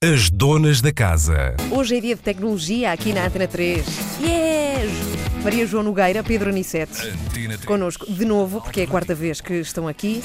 As donas da casa. Hoje é dia de tecnologia aqui na Antena 3. Yes! Maria João Nogueira, Pedro Anicete. Antena 3. Connosco de novo, porque é a quarta vez que estão aqui.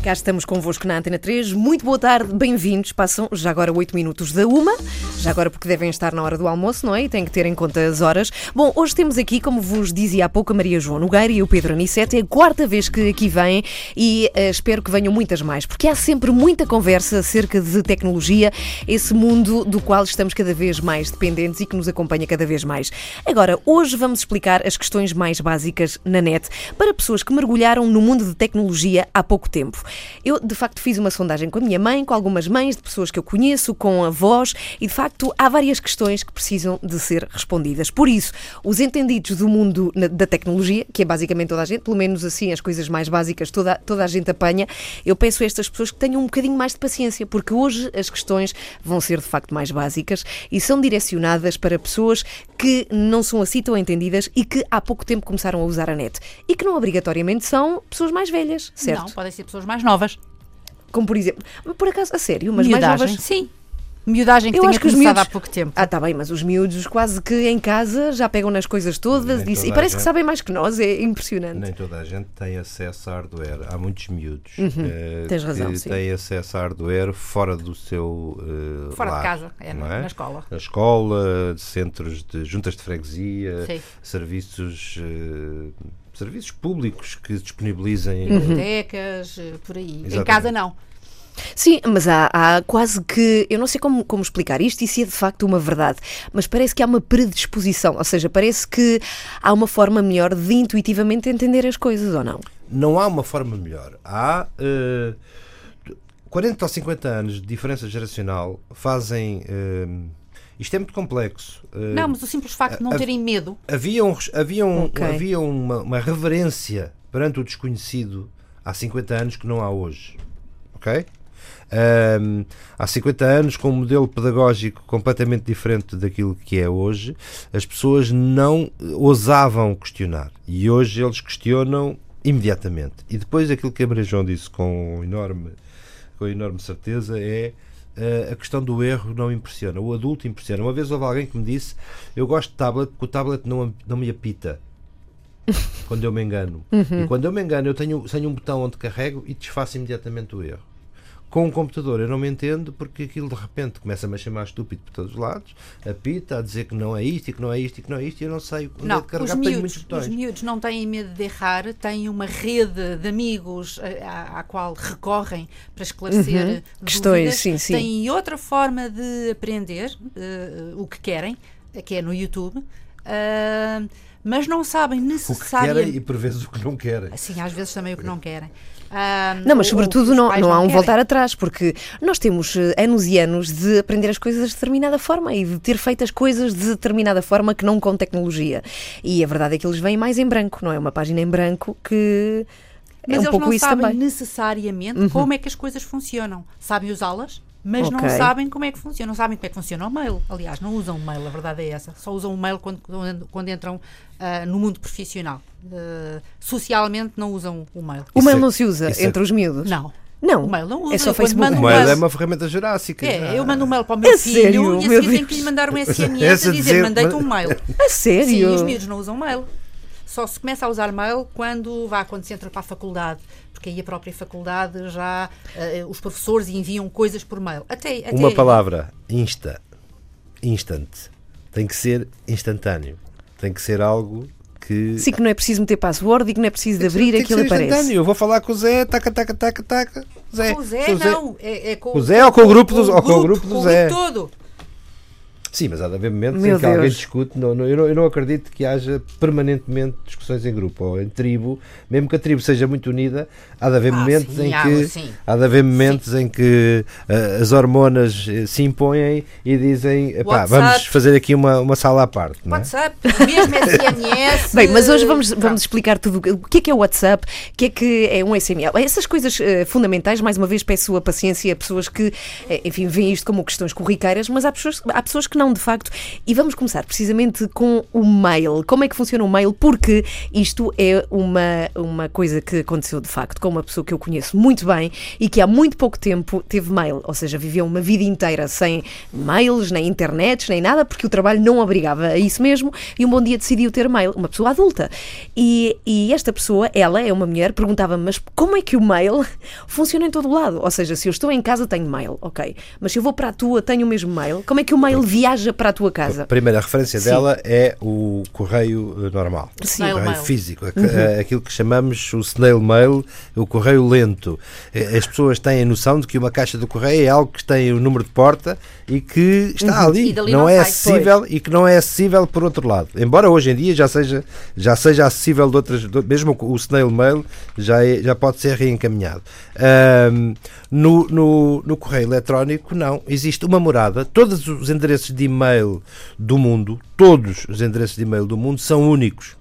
Cá estamos convosco na Antena 3. Muito boa tarde, bem-vindos. Passam já agora 8 minutos da uma. Já agora porque devem estar na hora do almoço, não é? E têm que ter em conta as horas. Bom, hoje temos aqui, como vos dizia há pouco, a Maria João Nogueira e o Pedro Anicete. É a quarta vez que aqui vêm e eh, espero que venham muitas mais, porque há sempre muita conversa acerca de tecnologia, esse mundo do qual estamos cada vez mais dependentes e que nos acompanha cada vez mais. Agora, hoje vamos explicar as questões mais básicas na net para pessoas que mergulharam no mundo de tecnologia há pouco tempo. Eu, de facto, fiz uma sondagem com a minha mãe, com algumas mães de pessoas que eu conheço, com avós, e de facto há várias questões que precisam de ser respondidas. Por isso, os entendidos do mundo da tecnologia, que é basicamente toda a gente, pelo menos assim as coisas mais básicas, toda, toda a gente apanha, eu peço a estas pessoas que tenham um bocadinho mais de paciência, porque hoje as questões vão ser de facto mais básicas e são direcionadas para pessoas que não são assim tão entendidas e que há pouco tempo começaram a usar a net. E que não obrigatoriamente são pessoas mais velhas, certo? Não, podem ser pessoas mais novas. Como por exemplo, por acaso, a sério, mas mais novas. sim. Miudagem que Eu tenha acho que começado miúdos- há pouco tempo. Ah, tá bem, mas os miúdos quase que em casa já pegam nas coisas todas e, toda e parece que gente. sabem mais que nós, é impressionante. Nem toda a gente tem acesso a hardware. Há muitos miúdos Uhum. Tens razão, que sim. têm acesso a hardware fora do seu eh, Fora de lar, casa, é, não na- na escola. Na escola, centros de juntas de freguesia, Sim. serviços eh, serviços públicos que disponibilizem Uhum. Bibliotecas, eh, por aí. Em Exatamente. casa não. Sim, mas há, há quase que. Eu não sei como, como explicar isto e se é de facto uma verdade, mas parece que há uma predisposição, ou seja, parece que há uma forma melhor de intuitivamente entender as coisas, ou não? Não há uma forma melhor. Há eh, 40 ou 50 anos de diferença geracional fazem. eh, isto é muito complexo. Eh, Não, mas o simples facto de não terem medo. havia, um, havia, um- Ok. havia uma, uma reverência perante o desconhecido há 50 anos que não há hoje. Ok? Ahm, há 50 anos, com um modelo pedagógico completamente diferente daquilo que é hoje, as pessoas não ousavam questionar. E hoje eles questionam imediatamente. E depois aquilo que a Maria João disse com enorme, com enorme certeza é eh, a questão do erro não impressiona. O adulto impressiona. Uma vez houve alguém que me disse: Eu gosto de tablet porque o tablet não, não me apita. quando eu me engano. E quando eu me engano, eu tenho, tenho um botão onde carrego e desfaço imediatamente o erro. Com um computador eu não me entendo porque aquilo de repente começa-me a chamar estúpido por todos os lados, apita, a dizer que não é isto e que não é isto e que não é isto e eu não sei onde é Não, de carregar, os tenho miúdos, muitos os miúdos não têm medo de errar, têm uma rede de amigos eh, à, à qual recorrem para esclarecer Uhum. dúvidas. Questões, sim, sim. Têm outra forma de aprender eh, o que querem, que é no YouTube, ah, mas não sabem O que necessariamente. querem e por vezes o que não querem. Assim, às vezes também o que não querem. Não, mas sobretudo não, não há um querem. voltar atrás, porque nós temos eh, anos e anos de aprender as coisas de determinada forma e de ter feito as coisas de determinada forma que não com tecnologia. E a verdade é que eles vêm mais em branco, não é? Uma página em branco que Mas é um eles pouco não isso sabem também. Uhum. necessariamente como é que as coisas funcionam. Sabem usá-las, mas não Ok. sabem como é que funciona. Não sabem como é que funciona o mail. Aliás, não usam o mail, a verdade é essa. Só usam o mail quando, quando, entram ah, no mundo profissional. Ah, socialmente não usam o mail. O Isso mail é- não se usa isso é- entre os miúdos? Não. Não. O mail não usa. É só Facebook. mando O mail mail- é uma ferramenta jurássica. É, Ah. eu mando um mail para o meu É filho sério? e a seguir tenho que lhe mandar um SMS a dizer dizer- mandei-te um mail. A sério? Sim, os miúdos não usam mail. Só se começa a usar mail quando vá, quando se entra para a faculdade. Porque aí a própria faculdade já eh, os professores enviam coisas por mail. Até, até Uma palavra, insta. Instant. Tem que ser instantâneo. Tem que ser algo que. Sim, que não é preciso meter password e que não é preciso de abrir tem que aquilo ser aparece. instantâneo. Eu vou falar com o Zé, taca, taca, taca, taca. Zé. Com o Zé, Sou não. É, é com, O Zé ou com o grupo do- ou com o grupo do Zé? todo. Sim, mas há de haver momentos Meu em que alguém Deus. discute. Não, não, eu, não, eu não acredito que haja permanentemente discussões em grupo ou em tribo, mesmo que a tribo seja muito unida, há de haver Ah, momentos sim, em há, que sim. há de haver momentos em que ah, as hormonas eh, se impõem e dizem "Epá, WhatsApp. vamos fazer aqui uma, uma sala à parte. Não é? WhatsApp, mesmo SMS. Bem, mas hoje vamos, vamos explicar tudo. O que é que é o WhatsApp? O que é que é um SMS? Essas coisas eh, fundamentais, mais uma vez, peço a paciência a pessoas que, enfim, veem isto como questões corriqueiras, mas há pessoas, há pessoas que não, de facto. E vamos começar precisamente com o mail. Como é que funciona o mail? Porque isto é uma, uma coisa que aconteceu de facto com uma pessoa que eu conheço muito bem e que há muito pouco tempo teve mail, ou seja, viveu uma vida inteira sem mails, nem internet, nem nada, porque o trabalho não obrigava a isso mesmo e um bom dia decidiu ter mail, uma pessoa adulta. E, e esta pessoa, ela é uma mulher, perguntava-me, mas como é que o mail funciona em todo o lado? Ou seja, se eu estou em casa tenho mail, ok, mas se eu vou para a tua tenho o mesmo mail, como é que o mail viaja para a tua casa? A primeira referência Sim. dela é o correio eh, normal, Sim. o correio mail. físico, aqu- eh, aquilo que chamamos o snail mail, o correio lento. Eh, As pessoas têm a noção de que uma caixa de correio é algo que tem o número de porta e que está ali, E dali não não é sai. acessível e que não é acessível por outro lado. Embora hoje em dia já seja já seja acessível de outras, de- mesmo o snail mail já é- já pode ser reencaminhado. Ahm, no, no, no correio eletrónico não, existe uma morada, todos os endereços de e-mail do mundo, todos os endereços de e-mail do mundo são únicos.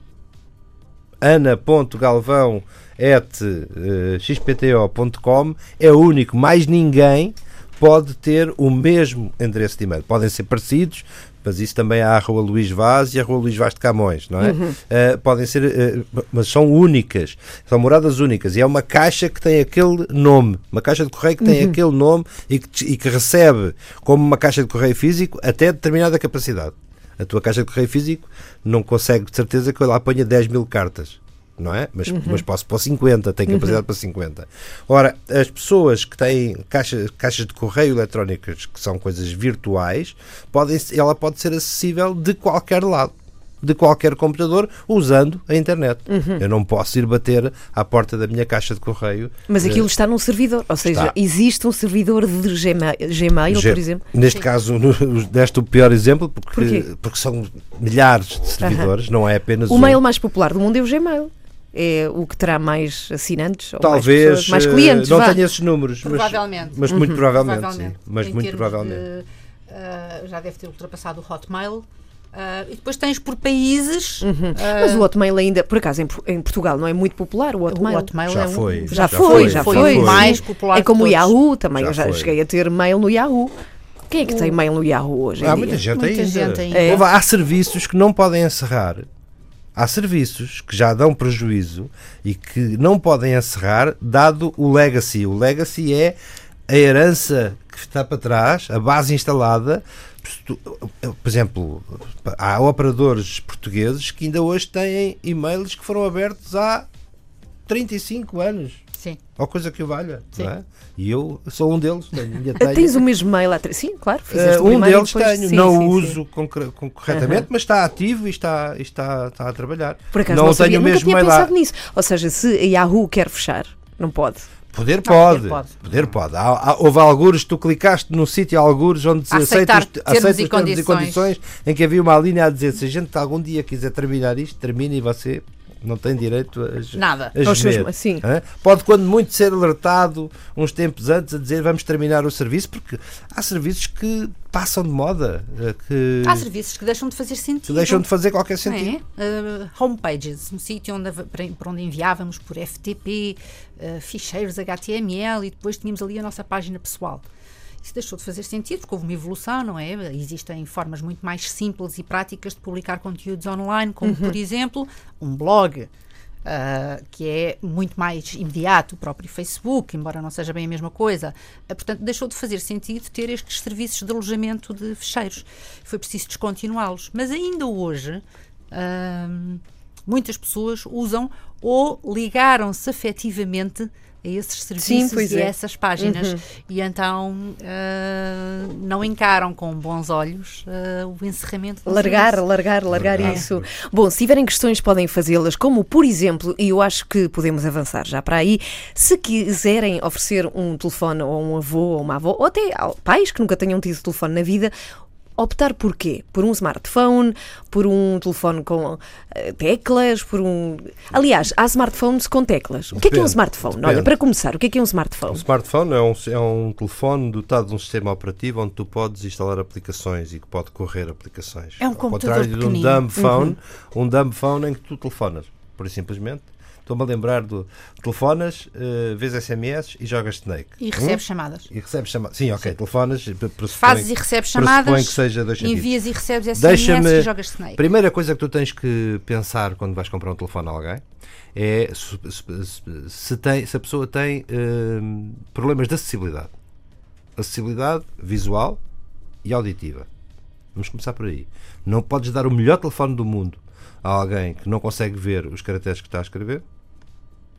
ana.galvão.xpto.com é o único, mais ninguém pode ter o mesmo endereço de e-mail. Podem ser parecidos, mas isso também há a Rua Luís Vaz e a Rua Luís Vaz de Camões, não é? Eh, podem ser, eh, mas são únicas, são moradas únicas e é uma caixa que tem aquele nome, uma caixa de correio que tem aquele nome e que, e que recebe como uma caixa de correio físico até determinada capacidade. A tua caixa de correio físico não consegue de certeza que ela apanha 10 mil cartas. Não é? Mas, mas posso pôr 50, tem capacidade para 50. Ora, as pessoas que têm caixas, caixas de correio eletrónicas, que são coisas virtuais, podem, ela pode ser acessível de qualquer lado, de qualquer computador, usando a internet. Eu não posso ir bater à porta da minha caixa de correio. Mas eh, aquilo está num servidor, ou seja, Está. existe um servidor de Gmail, Gmail Ge- por exemplo. Neste caso, no, deste o pior exemplo, porque, porque são milhares de servidores, não é apenas O um. mail mais popular do mundo é o Gmail. É o que terá mais assinantes ou mais, Talvez pessoas, mais eh, clientes. não vá. tenha esses números, mas, Provavelmente. mas muito provavelmente, Provavelmente. sim. Mas Em muito provavelmente. de, ah, já deve ter ultrapassado o Hotmail. Ah, e depois tens por países. ah, Mas o Hotmail ainda, por acaso, em, em Portugal não é muito popular o o Hotmail. Hotmail Já é um- foi. Já, Já foi, foi, já foi foi. o mais popular É como o. Yahoo também. Já eu já foi. cheguei a ter mail no Yahoo. Quem é que tem mail no Yahoo hoje? em Há dia? muita gente Muita ainda. gente ainda. É. Há serviços que não podem encerrar. Há serviços que já dão prejuízo e que não podem encerrar, dado o legacy. O legacy é a herança que está para trás, a base instalada. Por exemplo, há operadores portugueses que ainda hoje têm e-mails que foram abertos há 35 anos. Sim. Ou coisa que o valha. É? E eu sou um deles. Tenho, tenho. Tens o mesmo mail há três. Sim, claro. Uh, um deles depois- tenho, sim, não sim, o uso concretamente, mas está ativo e está, está, está a trabalhar. Por acaso não não, tenho sabia, nunca mesmo tinha mail lá. pensado nisso. Ou seja, se a Yahoo quer fechar, não pode. Poder Não, pode. poder pode. Poder pode. Há, há- houve algures, tu clicaste num sítio algures onde se Aceitar aceita os, termos e os termos e condições. condições em que havia uma linha a dizer se a gente algum dia quiser terminar isto, termine e você não tem direito a, Nada. a Aos gemer. sim. Hã? Pode, quando muito, ser alertado uns tempos antes a dizer vamos terminar o serviço, porque há serviços que passam de moda, eh, que, Há serviços que deixam de fazer que sentido. deixam de fazer qualquer sentido. é? Uh, homepages, um sítio onde, para para onde enviávamos por FTP, uh, ficheiros HTML e depois tínhamos ali a nossa página pessoal. Isso deixou de fazer sentido porque houve uma evolução, não é? Existem formas muito mais simples e práticas de publicar conteúdos online, como por exemplo um blog. uh, que é muito mais imediato, o próprio Facebook, embora não seja bem a mesma coisa. Uh, portanto, deixou de fazer sentido ter estes serviços de alojamento de fecheiros. Foi preciso descontinuá-los. Mas ainda hoje, hum, muitas pessoas usam ou ligaram-se afetivamente a esses serviços pois e a é. essas páginas e então ah, não encaram com bons olhos ah, o encerramento do Largar, largar, largar Largar. isso. Bom, se tiverem questões, podem fazê-las, como por exemplo, e eu acho que podemos avançar já para aí, se quiserem oferecer um telefone a um avô ou uma avó, ou até pais que nunca tenham tido telefone na vida, optar por quê? Por um smartphone, por um telefone com eh, teclas, por um. Aliás, há smartphones com teclas. O que é que é um Depende, smartphone? Olha, depende. para começar, o que é que é um Um smartphone? smartphone é um, é um telefone dotado de um sistema operativo onde tu podes instalar aplicações e que pode correr aplicações. É um Ao computador contrário de um dumb phone, um dumb phone em que tu telefonas, por e simplesmente. Estou-me a lembrar do telefonas, uh, vês SMS e jogas Snake. E recebes hum? chamadas. E recebes chamadas. Sim, ok, telefonas. Fazes e recebes chamadas. que seja dois Envias e recebes SMS e jogas Snake. Primeira coisa que tu tens que pensar quando vais comprar um telefone a alguém é se, se, se, tem, se a pessoa tem uh, problemas de acessibilidade. Acessibilidade visual e auditiva. Vamos começar por aí. Não podes dar o melhor telefone do mundo a alguém que não consegue ver os caracteres que está a escrever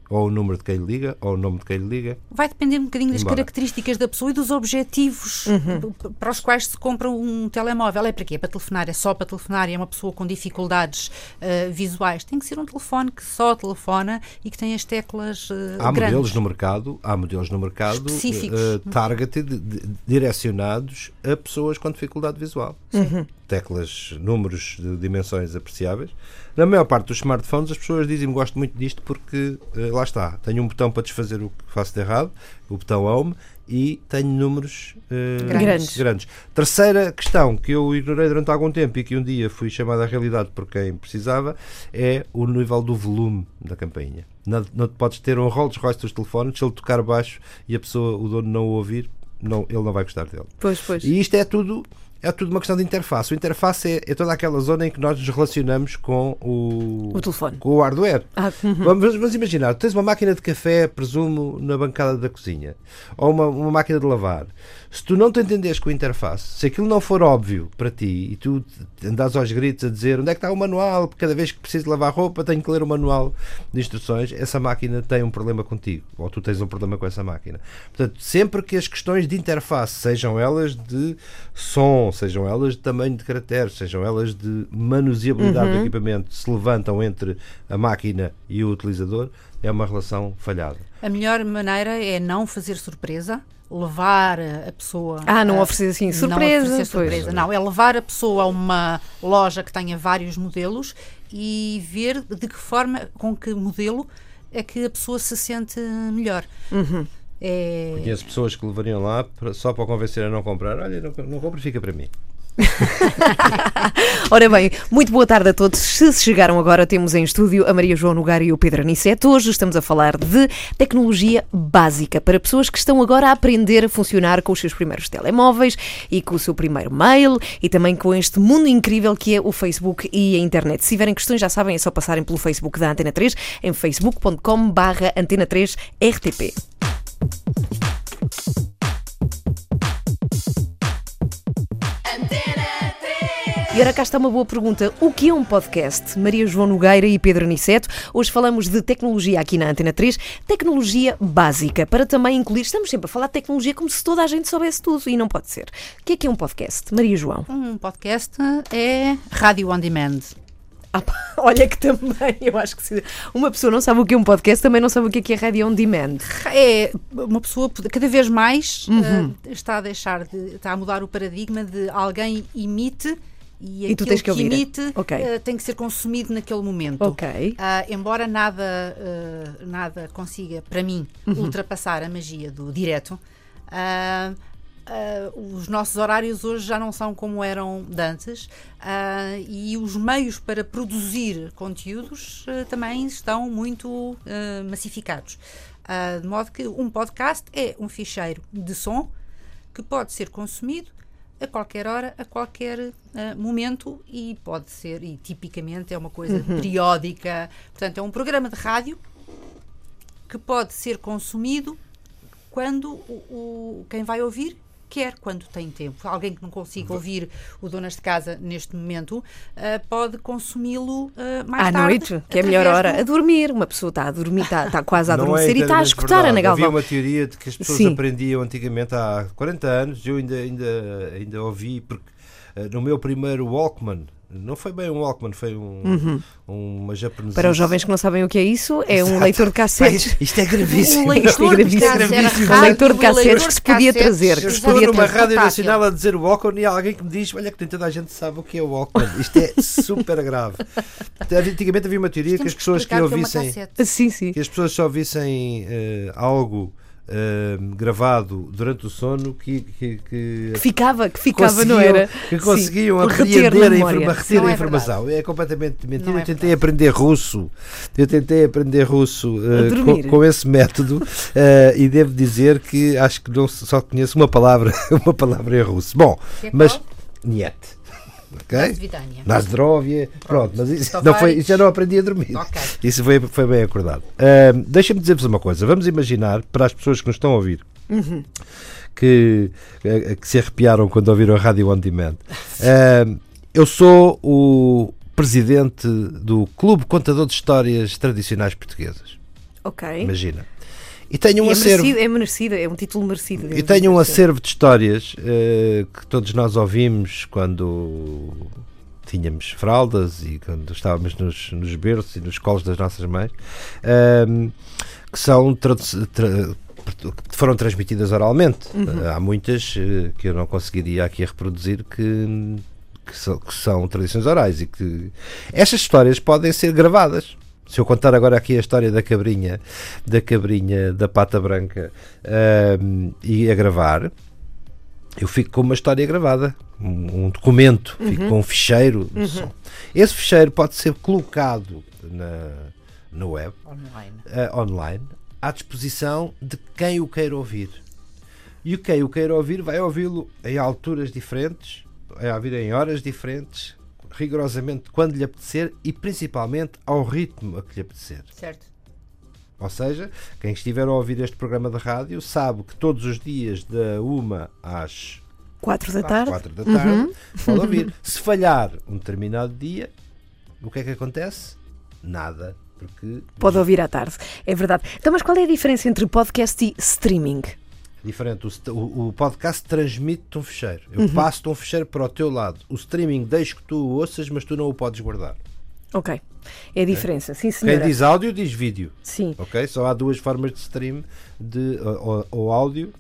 ou o número de quem lhe liga, ou o nome de quem lhe liga. Vai depender um bocadinho das Embora. características da pessoa e dos objetivos uhum. para os quais se compra um telemóvel. É para quê? É para telefonar? É só para telefonar? E é uma pessoa com dificuldades uh, visuais? Tem que ser um telefone que só telefona e que tem as teclas uh, há grandes. modelos no mercado Há modelos no mercado uh, targeted, direcionados a pessoas com dificuldade visual. Uhum. Teclas, números de dimensões apreciáveis na maior parte dos smartphones, as pessoas dizem-me gosto muito disto porque uh, lá está, tenho um botão para desfazer o que faço de errado, o botão Home, e tenho números uh, grandes. grandes. Terceira questão que eu ignorei durante algum tempo e que um dia fui chamada à realidade por quem precisava é o nível do volume da campainha. Não, não podes ter um Rolls Royce dos telefones, se ele tocar baixo e a pessoa, o dono não o ouvir, não, ele não vai gostar dele. Pois, pois. E isto é tudo é tudo uma questão de interface. O interface é, é, toda aquela zona em que nós nos relacionamos com o, o telefone, com o hardware. Ah, uhum. vamos, vamos, imaginar, tens uma máquina de café, presumo, na bancada da cozinha, ou uma, uma máquina de lavar se tu não te entenderes com a interface, se aquilo não for óbvio para ti e tu andas aos gritos a dizer onde é que está o manual, porque cada vez que preciso lavar roupa tenho que ler o manual de instruções, essa máquina tem um problema contigo, ou tu tens um problema com essa máquina. Portanto, sempre que as questões de interface, sejam elas de som, sejam elas de tamanho de caracteres, sejam elas de manuseabilidade uhum. do equipamento, se levantam entre a máquina e o utilizador, é uma relação falhada. A melhor maneira é não fazer surpresa levar a pessoa. Ah, não a, oferecer assim surpresa. Não, oferecer surpresa. não, é levar a pessoa a uma loja que tenha vários modelos e ver de que forma, com que modelo é que a pessoa se sente melhor. Uhum. É... Conheço pessoas que levariam lá só para convencer a não comprar. Olha, não, não compre, fica para mim. Ora bem, muito boa tarde a todos. Se chegaram agora, temos em estúdio a Maria João Nogar e o Pedro Aniceto. Hoje estamos a falar de tecnologia básica para pessoas que estão agora a aprender a funcionar com os seus primeiros telemóveis e com o seu primeiro mail e também com este mundo incrível que é o Facebook e a internet. Se tiverem questões, já sabem, é só passarem pelo Facebook da Antena 3 em facebook.com/antena3rtp. E ora cá está uma boa pergunta. O que é um podcast? Maria João Nogueira e Pedro Aniceto. Hoje falamos de tecnologia aqui na Antena 3. Tecnologia básica, para também incluir... Estamos sempre a falar de tecnologia como se toda a gente soubesse tudo e não pode ser. O que é que é um podcast? Maria João. Um podcast é rádio on demand. Ah, olha que também, eu acho que se uma pessoa não sabe o que é um podcast, também não sabe o que é, que é rádio on demand. É, uma pessoa cada vez mais uhum. uh, está a deixar de, está a mudar o paradigma de alguém imite e, e tu tens que, que emite okay. uh, tem que ser consumido naquele momento. Okay. Uh, embora nada, uh, nada consiga, para mim, uhum. ultrapassar a magia do direto, os nossos horários hoje já não são como eram antes e os meios para produzir conteúdos também estão muito massificados. de modo que um podcast é um ficheiro de som que pode ser consumido a qualquer hora, a qualquer uh, momento e pode ser, e tipicamente é uma coisa uhum. periódica. Portanto, é um programa de rádio que pode ser consumido quando o, o quem vai ouvir quer quando tem tempo. Alguém que não consiga ouvir o Donas de Casa neste momento uh, pode consumi-lo uh, mais à tarde. À noite, que é a melhor hora. Do... A dormir. Uma pessoa está a dormir, está, está quase a é adormecer é e está a escutar verdade. Ana Galvão. Havia uma teoria de que as pessoas Sim. aprendiam antigamente há 40 anos, eu ainda, ainda, ainda ouvi, porque uh, no meu primeiro Walkman, não foi bem um Walkman, foi um, uhum. uma japonesa. Para os jovens que não sabem o que é isso, é um leitor de cassetes. isto é gravíssimo. Um leitor, de, cassetes, é gravíssimo. Um leitor de cassetes que se podia trazer. Eu estou numa rádio nacional a dizer Walkman e há alguém que me diz: Olha, que nem toda a gente sabe o que é o Walkman. Isto é super grave. Antigamente havia uma teoria que as pessoas que, que ouvissem. sim, sim. Que as pessoas só ouvissem uh, algo eh, gravado durante o sono que, que, que Que ficava, que ficava, não conseguiam- era? que conseguiam Sim, apreender reter na a, informa, reter a é informação. É completamente mentira. Não é eu tentei verdade. aprender russo. Eu tentei aprender russo dormir. com, com esse método eh, e devo dizer que acho que não, só conheço uma palavra, uma palavra em russo. Bom, é mas niet. Ok? Nasvidania. Nasdrovia, pronto, mas isso, não foi, isso já não aprendi a dormir. Ok. Isso foi, foi bem acordado. Ahm, Deixa-me dizer-vos uma coisa. Vamos imaginar, para as pessoas que nos estão a ouvir, que, eh, que se arrepiaram quando ouviram a Rádio On Demand. Ahm, eu sou o presidente do Clube Contador de Histórias Tradicionais Portuguesas. Ok. Imagina. E tenho um E é, acervo. merecido, é merecido, é um título merecido. E devo tenho um acervo de histórias eh, que todos nós ouvimos quando tínhamos fraldas e quando estávamos nos, nos berços e nos colos das nossas mães, ehm, que são tra- que foram transmitidas oralmente. Eh, Há muitas eh, que eu não conseguiria aqui reproduzir que, que, são, que são tradições orais e que estas histórias podem ser gravadas. Se eu contar agora aqui a história da cabrinha, da cabrinha da pata branca ehm, e a gravar, eu fico com uma história gravada, um, um documento, fico com um ficheiro de som. Esse ficheiro pode ser colocado na, na web, Online. eh, online, à disposição de quem o queira ouvir. E o quem o queira ouvir vai ouvi-lo em alturas diferentes, vai ouvir em horas diferentes, rigorosamente quando lhe apetecer e principalmente ao ritmo a que lhe apetecer. Certo. Ou seja, quem estiver a ouvir este programa de rádio sabe que todos os dias da uma às Quatro da às tarde. quatro da tarde pode ouvir. Se falhar um determinado dia, o que é que acontece? Nada. Porque Pode ouvir à tarde. É verdade. Então, mas qual é a diferença entre podcast e streaming? Diferente, o, o- podcast transmite-te um fecheiro. Eu passo-te um fecheiro para o teu lado. O streaming deixo que tu o ouças, mas tu não o podes guardar. Ok. É a diferença. Sim, Quem senhora. diz áudio diz vídeo. Sim. Ok? Só há duas formas de stream de ou, ou áudio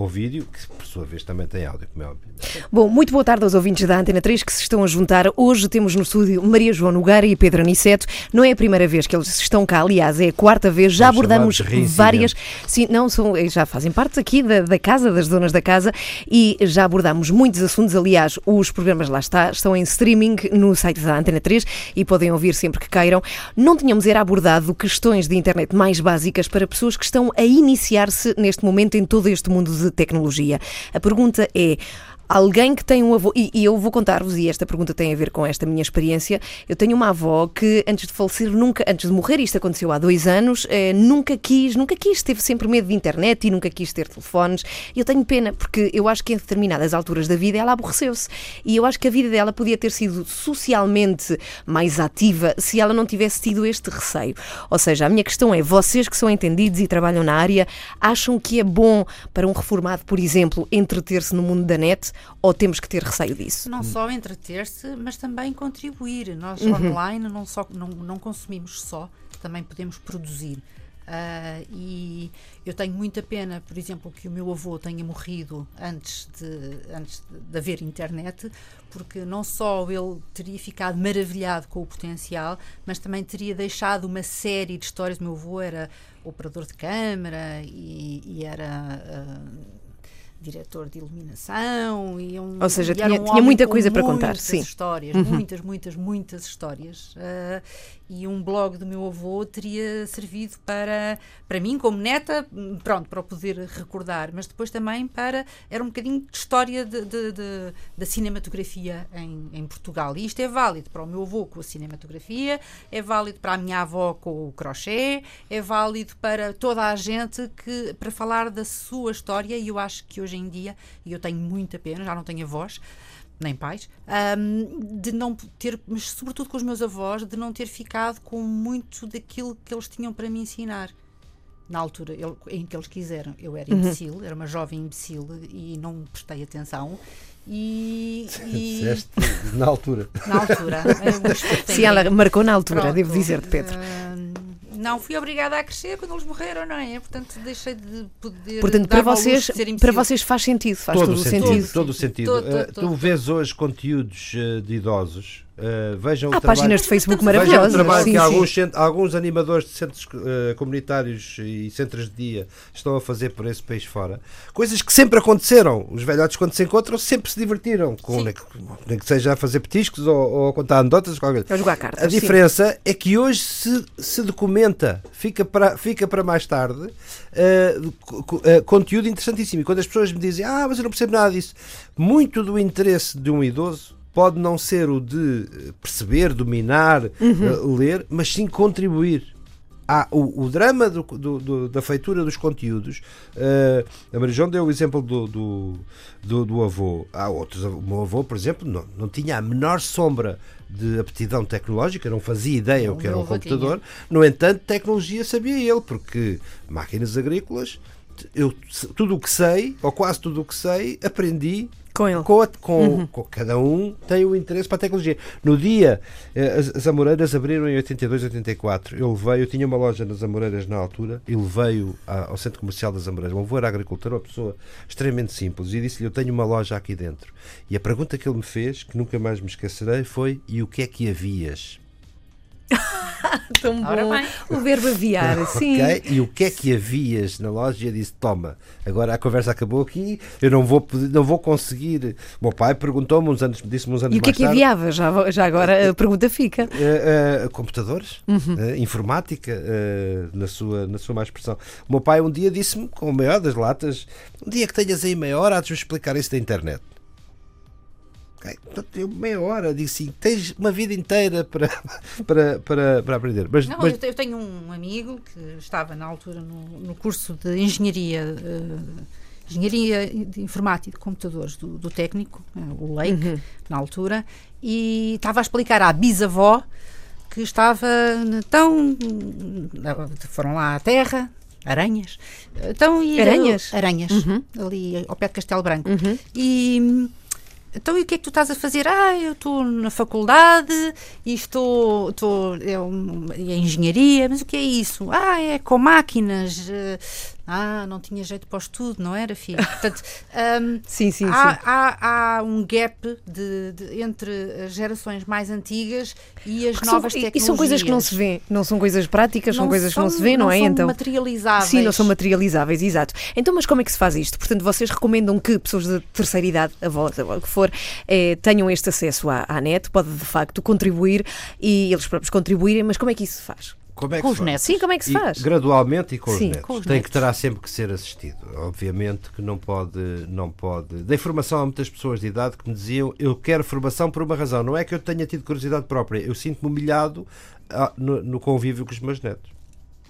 ou vídeo, que por sua vez também tem áudio, como é óbvio. Bom, muito boa tarde aos ouvintes da Antena 3 que se estão a juntar. Hoje temos no estúdio Maria João Nogueira e Pedro Aniceto. Não é a primeira vez que eles estão cá, aliás, é a quarta vez. Já abordamos várias. Sim, não, são, eh, já fazem parte aqui da, da casa, das donas da casa, e já abordamos muitos assuntos. Aliás, os programas lá está, estão em streaming no site da Antena 3 e podem ouvir sempre que queiram. Não tínhamos era abordado questões de internet mais básicas para pessoas que estão a iniciar-se neste momento em todo este mundo tecnologia. A pergunta é. Alguém que tem um avô, e, e eu vou contar-vos, e esta pergunta tem a ver com esta minha experiência. Eu tenho uma avó que, antes de falecer, nunca, antes de morrer, isto aconteceu há dois anos, eh, nunca quis, nunca quis, teve sempre medo de internet e nunca quis ter telefones. E eu tenho pena, porque eu acho que em determinadas alturas da vida ela aborreceu-se. E eu acho que a vida dela podia ter sido socialmente mais ativa se ela não tivesse tido este receio. Ou seja, a minha questão é: vocês que são entendidos e trabalham na área, acham que é bom para um reformado, por exemplo, entreter-se no mundo da net ou temos que ter receio disso? Não só entreter-se, mas também contribuir. Nós Uhum. online não, só, não, não consumimos só, também podemos produzir. Ah, e eu tenho muita pena, por exemplo, que o meu avô tenha morrido antes de, antes de haver internet, porque não só ele teria ficado maravilhado com o potencial, mas também teria deixado uma série de histórias. O meu avô era operador de câmara e, e era. ah, diretor de iluminação e um, Ou seja, tinha- um tinha muita coisa para contar, muitas sim. Uhum. histórias, muitas, muitas, muitas histórias. Ah, e um blog do meu avô teria servido para, para mim, como neta, pronto, para o poder recordar, mas depois também para. Era um bocadinho de história de, da cinematografia em, em Portugal. E isto é válido para o meu avô com a cinematografia, é válido para a minha avó com o crochê, é válido para toda a gente que para falar da sua história. E eu acho que hoje em dia, e eu tenho muita pena, já não tenho avós nem pais, ahm, de não ter, mas sobretudo com os meus avós, de não ter ficado com muito daquilo que eles tinham para me ensinar. Na altura ele- em que eles quiseram. Eu era imbecil, era uma jovem imbecil e não prestei atenção. E, e Disseste na altura. na altura. Sim, em ela marcou na altura, Pronto. devo dizer-te, Pedro. Ah, não fui obrigada a crescer quando eles morreram, não é? Portanto, deixei de poder. Portanto, para vocês, de ser para vocês faz sentido, faz todo, todo, o sentido, sentido. todo o sentido. Todo, todo, todo, tu todo. vês hoje conteúdos eh, de idosos Uh, vejam Há o trabalho, páginas de Facebook maravilhosas. trabalho Sim, que sim. alguns, alguns animadores de centros uh, comunitários e centros de dia estão a fazer por esse país fora. Coisas que sempre aconteceram. Os velhotes, quando se encontram, sempre se divertiram. Com, nem, que, nem que seja a fazer petiscos ou, ou a contar anedotas. qualquer. A jogar cartas, A sim. diferença é que hoje se, se documenta, fica para, fica para mais tarde, uh, conteúdo interessantíssimo. E quando as pessoas me dizem, ah, mas eu não percebo nada disso, muito do interesse de um idoso pode não ser o de eh, perceber, dominar, Uhum. uh, ler, mas sim contribuir. Há o, o drama do- do- do- da feitura dos conteúdos. uh, a Maria João deu o exemplo do, do, do- do avô. Há outros. O meu avô, por exemplo, não, não tinha a menor sombra de aptidão tecnológica, não fazia ideia o que era um computador. No entanto, tecnologia sabia ele, porque máquinas agrícolas, eu, tudo o que sei, ou quase tudo o que sei, aprendi Com ele. com, a- com- com- cada um tem o interesse para a tecnologia. No dia, eh, as, as Amoreiras abriram em 82, 84. Eu levei, eu tinha uma loja nas Amoreiras na altura, e levei-o ao centro comercial das Amoreiras. O meu avô era agricultor, uma pessoa extremamente simples, e disse-lhe: Eu tenho uma loja aqui dentro. E a pergunta que ele me fez, que nunca mais me esquecerei, foi: E o que é que havias? Tão Ora bom. bem. O verbo aviar, sim. Ok? E o que é que havias na loja? Eu disse: Toma, agora a conversa acabou aqui, eu não vou, poder- não vou conseguir. O meu pai perguntou-me uns anos, disse-me uns anos E o que é que tarde, aviava? Já, já agora a pergunta fica. Eh, eh, computadores, Uhum. eh, informática, na, sua, na sua mais expressão. O meu pai um dia disse-me, com a maior das latas, um dia que tenhas aí meia hora, há de explicar isso da internet. Portanto, eu meia hora, disse assim, tens uma vida inteira para, para, para, para aprender. Mas, Não, mas eu te- eu tenho um amigo que estava na altura no, no curso de engenharia, eh, engenharia de informática de computadores do, do técnico, eh, o Lake, na altura, e estava a explicar à bisavó que estava tão foram lá à terra aranhas então e Aranhas? aranhas ali ao pé de Castelo Branco. E então, e o que é que tu estás a fazer? Ah, eu estou na faculdade e estou, estou é, é engenharia, mas o que é isso? Ah, é com máquinas. Ah, não tinha jeito para o estudo, não era, filho? Portanto, hum, Sim, sim, há, sim. há- há um gap de, de- entre as gerações mais antigas e as Porque são- novas e- tecnologias. e são coisas que não se vê, não são coisas práticas, são Não coisas que não são- se vê, não, é? são Então. materializáveis. Sim, não são materializáveis, exato. Então, mas como é que se faz isto? Portanto, vocês recomendam que pessoas de terceira idade, avós, avó, o que for, eh, tenham este acesso à, à net, pode de facto contribuir e eles próprios contribuírem, mas como é que isso se faz? Como é que com os netos. Sim, como é que se E faz? gradualmente e com Sim, os netos. com os Tem netos. que terá sempre que ser assistido. Obviamente que não pode, não pode. Dei formação a muitas pessoas de idade que me diziam eu quero formação por uma razão. Não é que eu tenha tido curiosidade própria. Eu sinto-me humilhado ah, no, no convívio com os meus netos.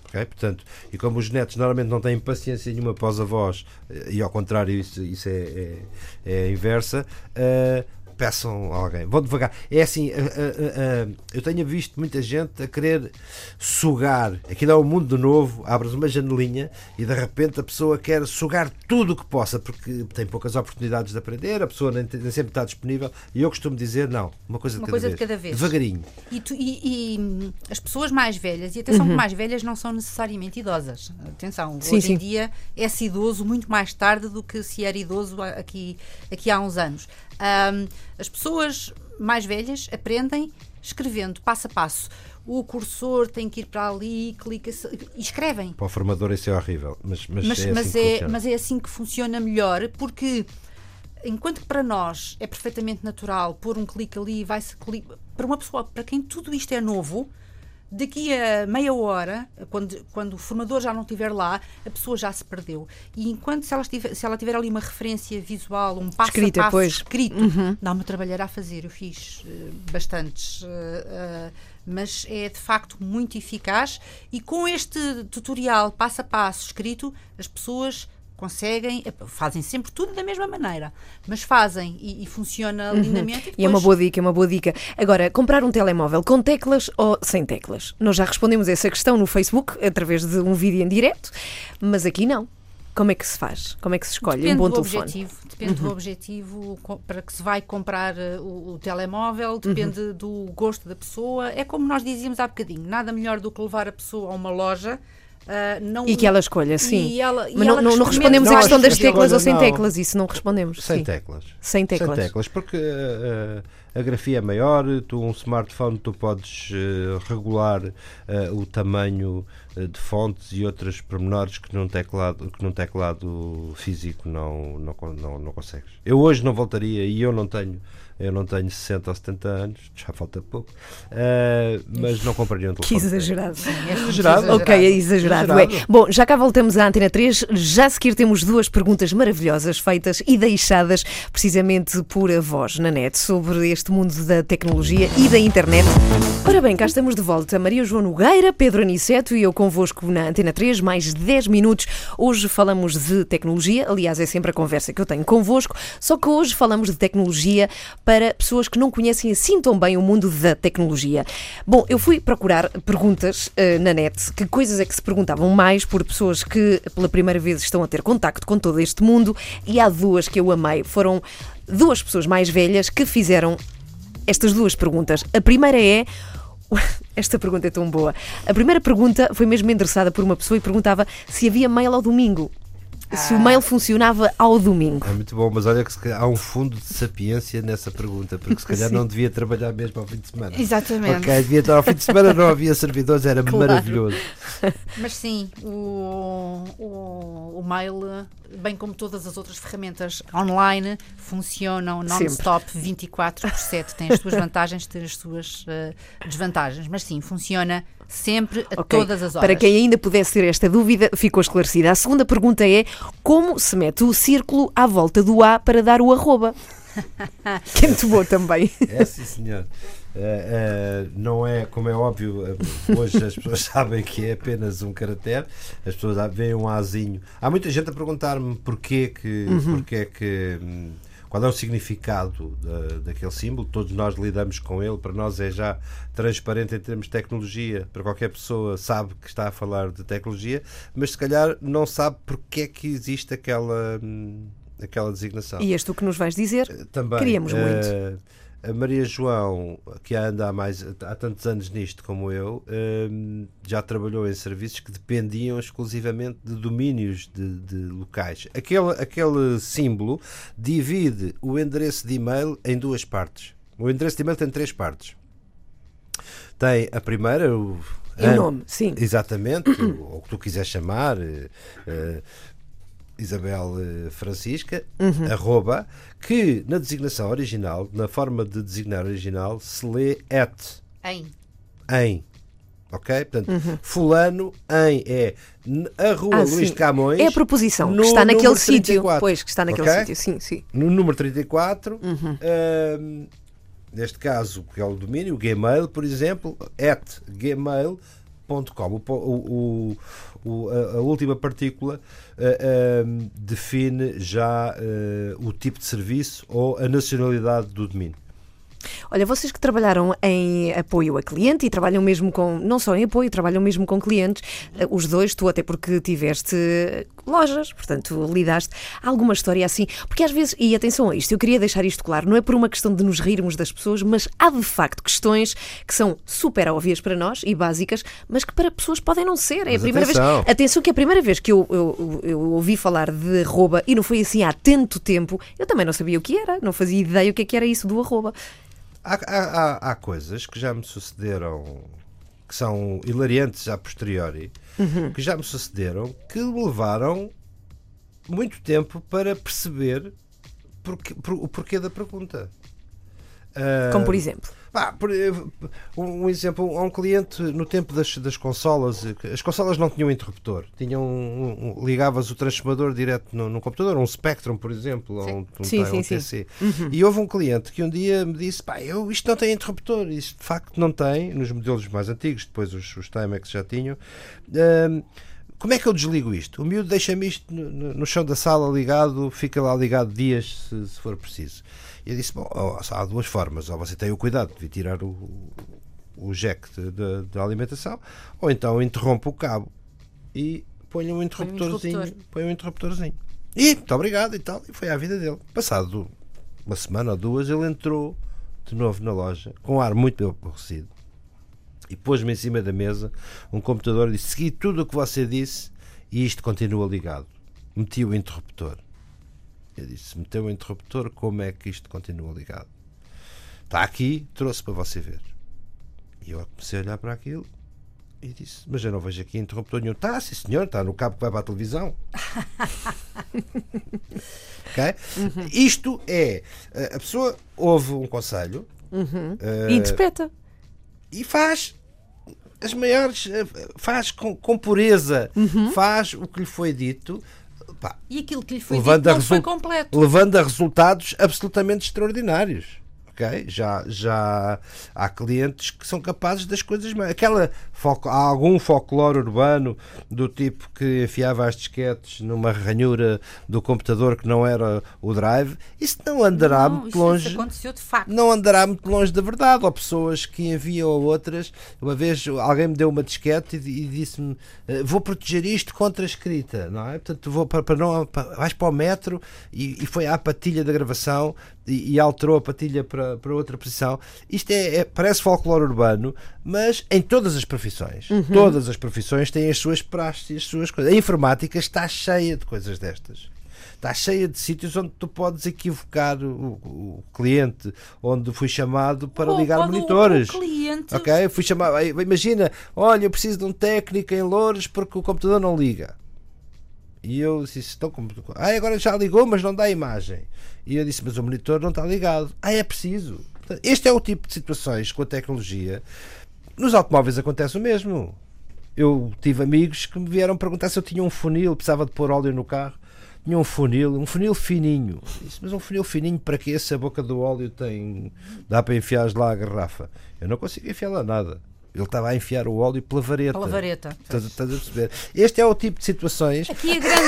Ok? Portanto, e como os netos normalmente não têm paciência nenhuma para os avós, eh, e ao contrário, isso, isso é, é, é a inversa, eh, peçam a alguém. Vão devagar. É assim, eh, eh, eh, eu tenho visto muita gente a querer sugar. Aquilo é um mundo novo, abres uma janelinha e de repente a pessoa quer sugar tudo o que possa, porque tem poucas oportunidades de aprender, a pessoa nem, nem sempre está disponível. E eu costumo dizer, não, uma coisa de, Uma cada, coisa de vez. cada vez. Devagarinho. E, tu- e- e, as pessoas mais velhas, e atenção Uhum. que mais velhas não são necessariamente idosas. Atenção, Sim, hoje sim. em dia é-se idoso muito mais tarde do que se era idoso aqui, aqui há uns anos. Ahm, as pessoas mais velhas aprendem escrevendo passo a passo. O cursor tem que ir para ali, clica-se e escrevem. Para o formador isso é horrível, mas, mas, Mas, é, mas assim que é, funciona. mas é assim que funciona melhor, porque enquanto que para nós é perfeitamente natural pôr um clique ali e vai-se clique. Para uma pessoa, para quem tudo isto é novo, daqui a meia hora, quando, quando o formador já não estiver lá, a pessoa já se perdeu. E enquanto se ela tiver, se ela tiver ali uma referência visual, um passo Escrita, a passo pois. escrito, dá-me trabalhar a fazer. Eu fiz eh, bastantes. eh, eh, mas é de facto muito eficaz e com este tutorial passo a passo escrito, as pessoas conseguem, eh, fazem sempre tudo da mesma maneira, mas fazem e, e funciona lindamente. E é uma depois- boa dica, é uma boa dica. Agora, comprar um telemóvel com teclas ou sem teclas? Nós já respondemos essa questão no Facebook, através de um vídeo em direto, mas aqui não. Como é que se faz? Como é que se escolhe Depende um bom do telefone? objetivo, depende do objetivo para que se vai comprar eh, o, o telemóvel, depende do gosto da pessoa. É como nós dizíamos há bocadinho, nada melhor do que levar a pessoa a uma loja. Ah, não, E que ela escolha, sim. E ela- e Mas não, ela não- não respondemos a questão das teclas ou sem não. teclas, isso não respondemos. Sem sim. teclas. Sem teclas. Sem teclas, porque eh, a grafia é maior, tu um smartphone tu podes uh, regular uh, o tamanho uh, de fontes e outros pormenores que num teclado, que num teclado físico não, não, não, não consegues. Eu hoje não voltaria e eu não tenho eu não tenho 60 ou 70 anos, já falta pouco, uh, mas não compraria um telefone. Que exagerado. Sim, é exagerado. Ok, é exagerado. exagerado. É. Bom, já cá voltamos à Antena 3. Já a seguir temos duas perguntas maravilhosas feitas e deixadas precisamente por a voz na net sobre este mundo da tecnologia e da internet. Ora bem, cá estamos de volta. Maria João Nogueira, Pedro Aniceto e eu convosco na Antena 3, mais 10 minutos. Hoje falamos de tecnologia, aliás, é sempre a conversa que eu tenho convosco, só que hoje falamos de tecnologia para pessoas que não conhecem assim tão bem o mundo da tecnologia. Bom, eu fui procurar perguntas uh, na net, que coisas é que se perguntavam mais por pessoas que pela primeira vez estão a ter contacto com todo este mundo, e há duas que eu amei. Foram duas pessoas mais velhas que fizeram estas duas perguntas. A primeira é. Esta pergunta é tão boa. A primeira pergunta foi mesmo endereçada por uma pessoa e perguntava se havia mail ao domingo se o mail funcionava ao domingo. É muito bom, mas olha que há um fundo de sapiência nessa pergunta, porque se calhar Sim. não devia trabalhar mesmo ao fim de semana. Exatamente. Ok, devia estar ao fim de semana, não havia servidores, era claro. maravilhoso. Mas sim, o, o, o mail bem como todas as outras ferramentas online, funcionam non-stop 24 por 7. Tem as suas vantagens, tem as suas uh, desvantagens. Mas sim, funciona sempre a okay. todas as horas. Para quem ainda pudesse ter esta dúvida, ficou esclarecida. A segunda pergunta é como se mete o círculo à volta do A para dar o arroba? que é muito bom também. É sim, senhor. Uh, uh, não é, como é óbvio, uh, hoje as pessoas sabem que é apenas um caractere, as pessoas veem um Azinho. Há muita gente a perguntar-me porquê que, uhum. porquê que hum, qual é o significado da, daquele símbolo, todos nós lidamos com ele, para nós é já transparente em termos de tecnologia, para qualquer pessoa sabe que está a falar de tecnologia, mas se calhar não sabe porque é que existe aquela, hum, aquela designação. E és tu que nos vais dizer? Também. Queríamos muito. A Maria João, que anda há, mais, há tantos anos nisto como eu, hum, já trabalhou em serviços que dependiam exclusivamente de domínios de, de, locais. Aquele, aquele símbolo divide o endereço de e-mail em duas partes. O endereço de e-mail tem três partes. Tem a primeira, o, o nome, sim. Exatamente, ou o que tu quiseres chamar. Isabel eh, Francisca, uhum. arroba, que na designação original, na forma de designar original, se lê at. Em. Em. Ok? Portanto, uhum. fulano em é a rua ah, Luís de Camões. É a proposição que está naquele sítio. Pois, que está naquele okay? sítio, sim, sim. No número 34, uhum. uh, neste caso, que é o domínio, o Gmail, por exemplo, at gmail.com. O, o, o, a, a, última partícula uh, uh, define já uh, o tipo de serviço ou a nacionalidade do domínio. Olha, vocês que trabalharam em apoio a cliente e trabalham mesmo com, não só em apoio, trabalham mesmo com clientes, eh, os dois, tu até porque tiveste lojas, portanto, lidaste. Há alguma história assim? Porque às vezes, e atenção a isto, eu queria deixar isto claro, não é por uma questão de nos rirmos das pessoas, mas há de facto questões que são super óbvias para nós e básicas, mas que para pessoas podem não ser. É mas a primeira atenção. vez. Atenção, que é a primeira vez que eu, eu, eu ouvi falar de arroba e não foi assim há tanto tempo, eu também não sabia o que era, não fazia ideia o que, é que era isso do arroba. Há, há, há, coisas que já me sucederam que são hilariantes a posteriori, uhum. que já me sucederam, que me levaram muito tempo para perceber porque, por, o porquê da pergunta. Como por exemplo? Ah, por, um exemplo, há um cliente no tempo das, das consolas, as consolas não tinham interruptor, tinham um, um, ligavas o transformador direto no, no, computador, um Spectrum, por exemplo, sim. ou um, um, sim, sim, um PC. Uhum. E houve um cliente que um dia me disse: pá, eu, isto não tem interruptor, isto de facto não tem, nos modelos mais antigos, depois os, os Timex já tinham. Como é que eu desligo isto? O miúdo deixa-me isto no, no, no, chão da sala ligado, fica lá ligado dias se, se for preciso. E eu disse: bom, há duas formas. Ou você tem o cuidado de tirar o, o jack da alimentação, ou então interrompe o cabo e põe um interruptorzinho. Põe um, interruptor. põe um interruptorzinho. E muito obrigado e tal. E foi à vida dele. Passado uma semana ou duas, ele entrou de novo na loja com um ar muito aborrecido e pôs-me em cima da mesa um computador e disse: Segui tudo o que você disse e isto continua ligado. Meti o interruptor. Eu disse: meteu o interruptor, como é que isto continua ligado? está aqui, trouxe para você ver. E eu comecei a olhar para aquilo e disse: Mas eu não vejo aqui interruptor nenhum. Está, sim senhor, está no cabo que vai para a televisão. ok? Isto é: a pessoa ouve um conselho E interpreta. e faz as maiores. eh, faz com, com pureza, faz o que lhe foi dito. Pá, E aquilo que lhe foi levando, dito a não foi completo. levando a resultados absolutamente extraordinários. ok? Já, já há clientes que são capazes das coisas mais. Aquela, há algum folclore urbano do tipo que enfiava as disquetes numa ranhura do computador que não era o drive, isso não andará Não, muito longe não andará muito longe da verdade. Ou pessoas que enviam a outras. Uma vez alguém me deu uma disquete e, e disse-me: eh, Vou proteger isto contra a escrita, não é? Portanto, vou para, para não. para- vais para o metro e, e foi à patilha da gravação e, e alterou a patilha para, para outra posição. Isto é, é- parece folclore urbano, mas em todas as profissões. Todas as profissões têm as suas praxes as suas coisas. A informática está cheia de coisas destas. Está cheia de sítios onde tu podes equivocar o, o cliente, onde fui chamado para Ou ligar pode o- monitores. o cliente- Ok? Fui chamado. Imagina, olha, eu preciso de um técnico em Louros porque o computador não liga. E eu disse, estão com... ah, agora já ligou, mas não dá imagem. E eu disse, mas o monitor não está ligado. Ah, é preciso. Este é o tipo de situações com a tecnologia. Nos automóveis acontece o mesmo. Eu tive amigos que me vieram perguntar se eu tinha um funil, precisava de pôr óleo no carro. Tinha um funil, um funil fininho. Disse, mas um funil fininho para quê? Se a boca do óleo tem. dá para enfiar lá a garrafa. Eu não consigo enfiar lá nada. Ele estava a enfiar o óleo pela vareta. Pela vareta. Estás, estás a perceber? Este é o tipo de situações. Aqui a grande.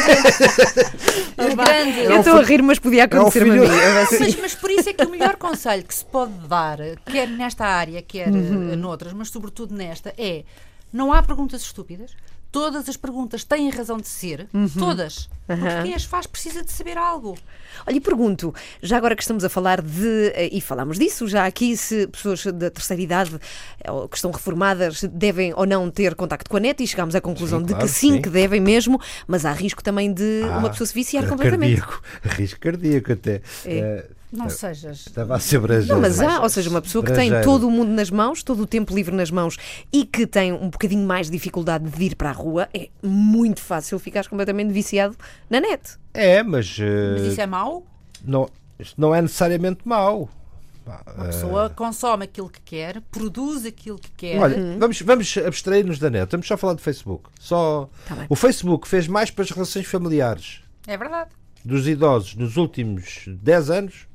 a grande. Eu estou a rir, mas podia acontecer-me a filho- Mas, mas por isso é que o melhor conselho que se pode dar, quer nesta área, quer Uhum. eh, noutras, mas sobretudo nesta, é não há perguntas estúpidas. Todas as perguntas têm razão de ser. Uhum. Todas. Porque quem as faz precisa de saber algo. Olha, e pergunto, já agora que estamos a falar de, eh, e falamos disso já aqui, se pessoas da terceira idade eh, ou que estão reformadas devem ou não ter contacto com a net e chegámos à conclusão Sim, de claro, que sim, sim. que devem mesmo, mas há risco também de uma Ah, pessoa se viciar completamente. Cardíaco. Risco cardíaco até. Eh, Não sejas. estava a ser brejeiro. Não, mas há, ou seja, uma pessoa que tem todo o mundo nas mãos, todo o tempo livre nas mãos e que tem um bocadinho mais de dificuldade de ir para a rua, é muito fácil ficar completamente viciado na net. É, mas, eh, Mas isso é mau? não, isto não é necessariamente mau. Pá, A eh, pessoa consome aquilo que quer, produz aquilo que quer. Olha, vamos, vamos abstrair-nos da net. Vamos só falar de Facebook. Só Tá o Facebook fez mais para as relações familiares É verdade. dos idosos nos últimos 10 anos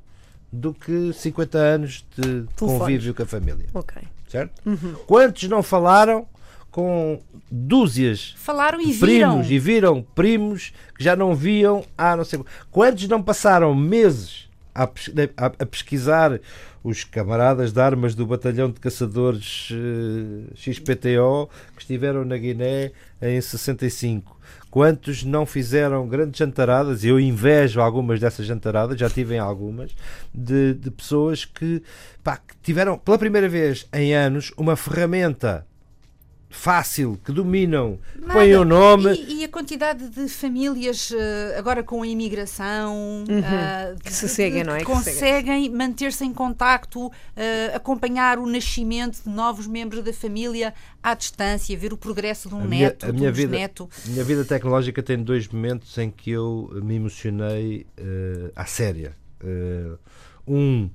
do que 50 anos de convívio com a família. Ok. Certo? Quantos não falaram com dúzias Falaram e de viram. primos e viram primos que já não viam há não sei quantos não passaram meses a, pes- a- a pesquisar os camaradas de armas do batalhão de caçadores eh, XPTO que estiveram na Guiné em 65 quantos não fizeram grandes jantaradas eu invejo algumas dessas jantaradas já tive em algumas de, de pessoas que, pá, que tiveram pela primeira vez em anos uma ferramenta fácil, que dominam, Nada. põem o nome. E, e a quantidade de famílias eh, agora com a imigração ah, Que se seguem, não é? que conseguem manter-se em contacto, eh, acompanhar o nascimento de novos membros da família à distância, ver o progresso de um A minha, neto, a de minha um vida, bisneto. a minha vida tecnológica tem dois momentos em que eu me emocionei eh, à séria. Um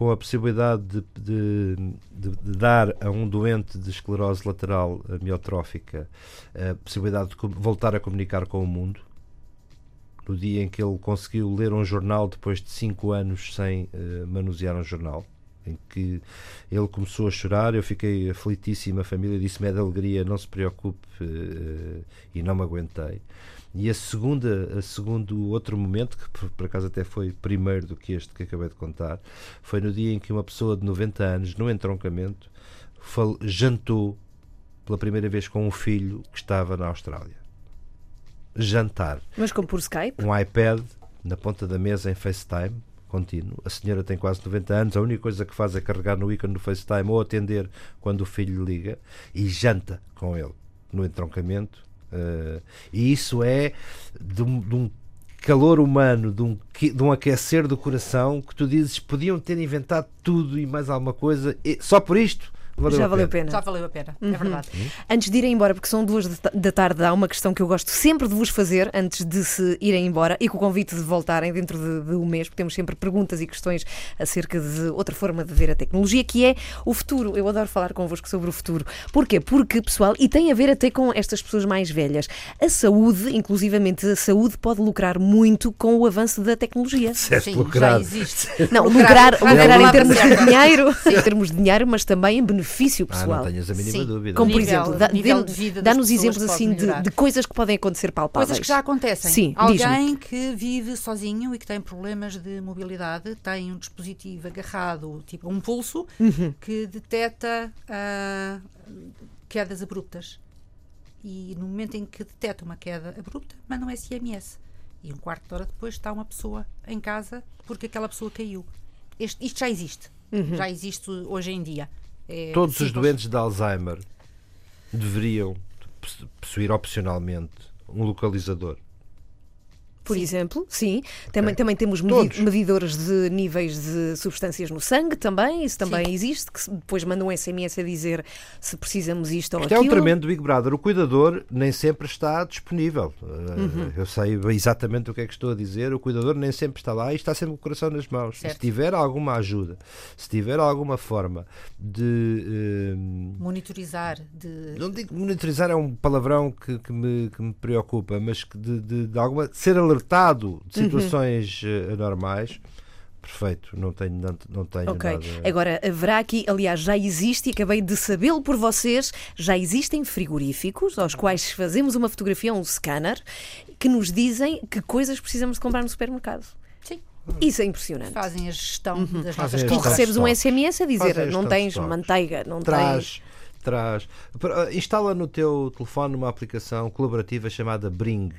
com a possibilidade de, de- de- de dar a um doente de esclerose lateral amiotrófica a possibilidade de voltar a comunicar com o mundo. No dia em que ele conseguiu ler um jornal depois de cinco anos sem eh, manusear um jornal, em que ele começou a chorar, eu fiquei aflitíssimo, a família disse-me é de alegria, não se preocupe, eh, e não me aguentei. E a segunda, a segundo outro momento, que por, por acaso até foi primeiro do que este que acabei de contar, foi no dia em que uma pessoa de 90 anos, no entroncamento, fal- jantou pela primeira vez com um filho que estava na Austrália. Jantar Mas como por Skype? um iPad na ponta da mesa em FaceTime contínuo. A senhora tem quase 90 anos, a única coisa que faz é carregar no ícone do FaceTime ou atender quando o filho lhe liga e janta com ele no entroncamento. Eh, e isso é de um, de um calor humano, de um, de um aquecer do coração, que tu dizes podiam ter inventado tudo e mais alguma coisa, e só por isto valeu Já a valeu a pena. pena. Já valeu a pena, é verdade. Antes de irem embora, porque são duas da ta- da tarde, há uma questão que eu gosto sempre de vos fazer antes de se irem embora e com o convite de voltarem dentro de, de um mês, porque temos sempre perguntas e questões acerca de outra forma de ver a tecnologia, que é o futuro. Eu adoro falar convosco sobre o futuro. Porquê? Porque, pessoal, e tem a ver até com estas pessoas mais velhas, a saúde, inclusivamente a saúde, pode lucrar muito com o avanço da tecnologia. Sim, lucrar. já existe. Não, lucrar, Lucrar- lucrar em termos de dinheiro, em termos de dinheiro, mas também em benefício Ah, pessoal. não tenhas a mínima Sim. dúvida. Como por Nível- exemplo, dá- dá-nos pessoas exemplos assim de, de coisas que podem acontecer palpáveis. Coisas que já acontecem. Sim. Alguém que vive sozinho e que tem problemas de mobilidade tem um dispositivo agarrado, tipo um pulso, Uhum. que detecta ah, quedas abruptas. E no momento em que detecta uma queda abrupta, manda um SMS. E um quarto de hora depois está uma pessoa em casa porque aquela pessoa caiu. Este- isto já existe. Uhum. Já existe hoje em dia. É Todos os doentes de Alzheimer deveriam poss- possuir opcionalmente um localizador. Por exemplo, sim. Também, Ok. também temos medi- Todos. medidores de níveis de substâncias no sangue também. Isso também Sim. existe, que depois mandam um SMS a dizer se precisamos isto ou Isto é um tremendo Big Brother. O cuidador nem sempre está disponível. Uh, Uhum. Eu sei exatamente o que é que estou a dizer. O cuidador nem sempre está lá e está sempre com o coração nas mãos. E Se Certo. tiver alguma ajuda, se tiver alguma forma de. um, Monitorizar, de não digo monitorizar é um palavrão que, que me, que me preocupa, mas que de, de, de alguma ser alertado Uhum. de situações eh, anormais. Perfeito, não tenho, não, não tenho Ok. nada. Agora, haverá aqui, aliás, já existe, e acabei de sabê-lo por vocês, já existem frigoríficos aos quais fazemos uma fotografia, um scanner, que nos dizem que coisas precisamos de comprar no supermercado. Sim. Isso é impressionante. fazem a gestão das Fazem nossas compras. recebes um. SMS a dizer não tens manteiga, não tens. Traz. Pra- Instala no teu telefone uma aplicação colaborativa chamada Bring.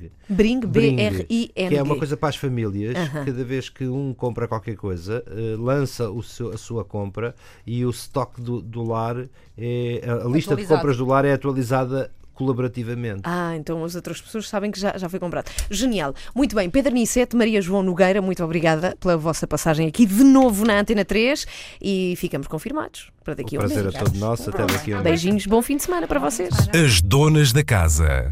Bring, Bring, que é uma coisa para as famílias. Cada vez que um compra qualquer coisa, eh, lança o seu- a sua compra e o estoque do, do lar, é, a, a lista de compras do lar é atualizada colaborativamente. Ah, então as outras pessoas sabem que já, já foi comprado. Genial. Muito bem, Pedro Nicete, Maria João Nogueira, muito obrigada pela vossa passagem aqui de novo na Antena 3 e ficamos confirmados para O daqui a um prazer mês. é todo nosso. Até daqui a um. Beijinhos, bom fim de semana para vocês. As donas da casa.